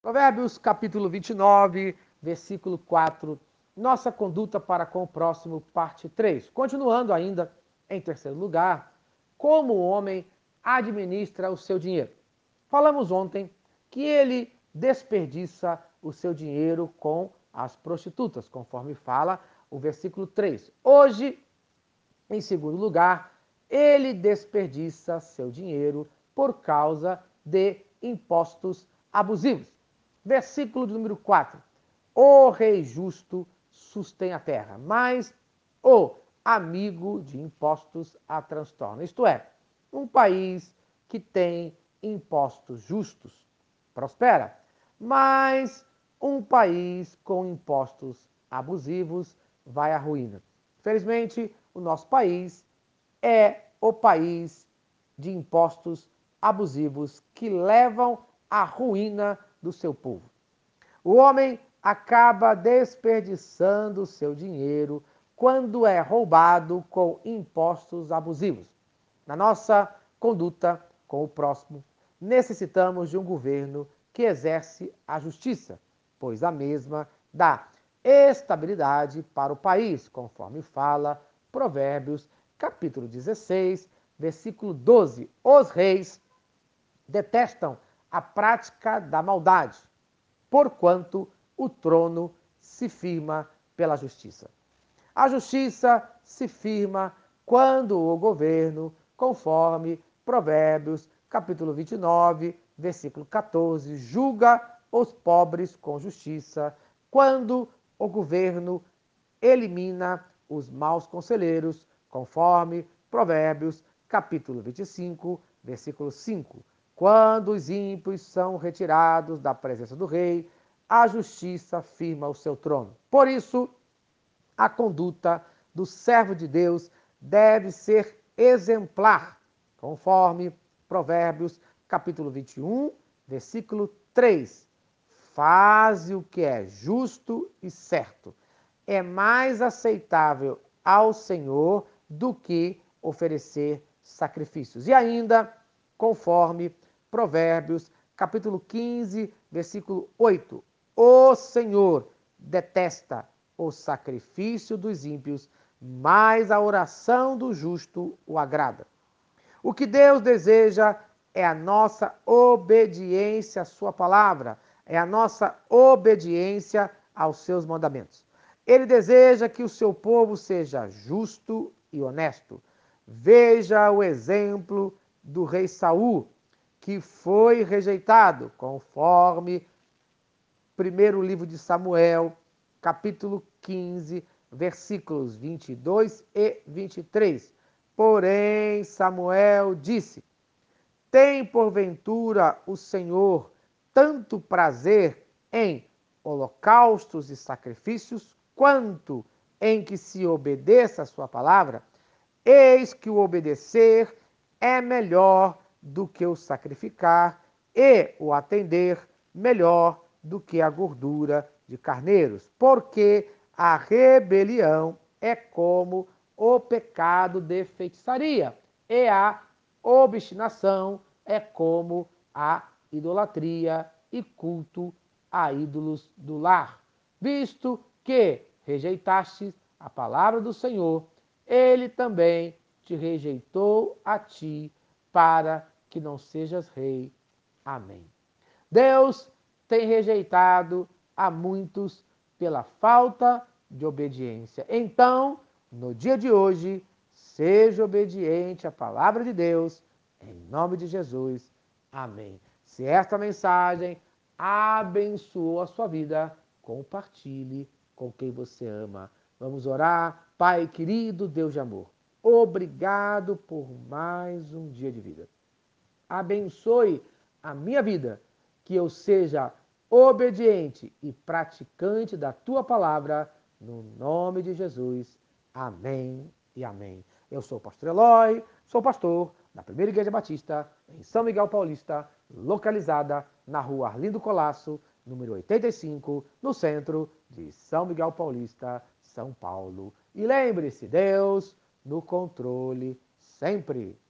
Provérbios capítulo 29, versículo 4. Nossa conduta para com o próximo, parte 3. Continuando ainda, em terceiro lugar, como o homem administra o seu dinheiro. Falamos ontem que ele desperdiça o seu dinheiro com as prostitutas, conforme fala o versículo 3. Hoje, em segundo lugar, ele desperdiça seu dinheiro por causa de impostos abusivos. Versículo de número 4. O rei justo sustém a terra, mas o amigo de impostos a transtorna. Isto é, um país que tem impostos justos prospera, mas um país com impostos abusivos vai à ruína. Felizmente, o nosso país é o país de impostos abusivos que levam à ruína do seu povo. O homem acaba desperdiçando seu dinheiro quando é roubado com impostos abusivos. Na nossa conduta com o próximo, necessitamos de um governo que exerce a justiça, pois a mesma dá estabilidade para o país, conforme fala Provérbios, capítulo 16, versículo 12. Os reis detestam a prática da maldade, porquanto o trono se firma pela justiça. A justiça se firma quando o governo, conforme Provérbios, capítulo 29, versículo 14, julga os pobres com justiça, quando o governo elimina os maus conselheiros, conforme Provérbios, capítulo 25, versículo 5. Quando os ímpios são retirados da presença do rei, a justiça firma o seu trono. Por isso, a conduta do servo de Deus deve ser exemplar, conforme Provérbios, capítulo 21, versículo 3. Faze o que é justo e certo. É mais aceitável ao Senhor do que oferecer sacrifícios. E ainda, conforme Provérbios, capítulo 15, versículo 8. O Senhor detesta o sacrifício dos ímpios, mas a oração do justo o agrada. O que Deus deseja é a nossa obediência à Sua palavra, é a nossa obediência aos seus mandamentos. Ele deseja que o seu povo seja justo e honesto. Veja o exemplo do rei Saul, que foi rejeitado, conforme primeiro livro de Samuel, capítulo 15, versículos 22 e 23. Porém, Samuel disse: Tem porventura o Senhor tanto prazer em holocaustos e sacrifícios, quanto em que se obedeça a sua palavra? Eis que o obedecer é melhor do que o sacrificar, e o atender melhor do que a gordura de carneiros, porque a rebelião é como o pecado de feitiçaria, e a obstinação é como a idolatria e culto a ídolos do lar. Visto que rejeitaste a palavra do Senhor, ele também te rejeitou a ti, para que não sejas rei. Amém. Deus tem rejeitado a muitos pela falta de obediência. Então, no dia de hoje, seja obediente à palavra de Deus, em nome de Jesus. Amém. Se esta mensagem abençoou a sua vida, compartilhe com quem você ama. Vamos orar. Pai querido, Deus de amor, obrigado por mais um dia de vida. Abençoe a minha vida, que eu seja obediente e praticante da tua palavra, no nome de Jesus. Amém e amém. Eu sou o pastor Eloy, sou pastor da Primeira Igreja Batista, em São Miguel Paulista, localizada na rua Arlindo Colasso, número 85, no centro de São Miguel Paulista, São Paulo. E lembre-se, Deus no controle sempre.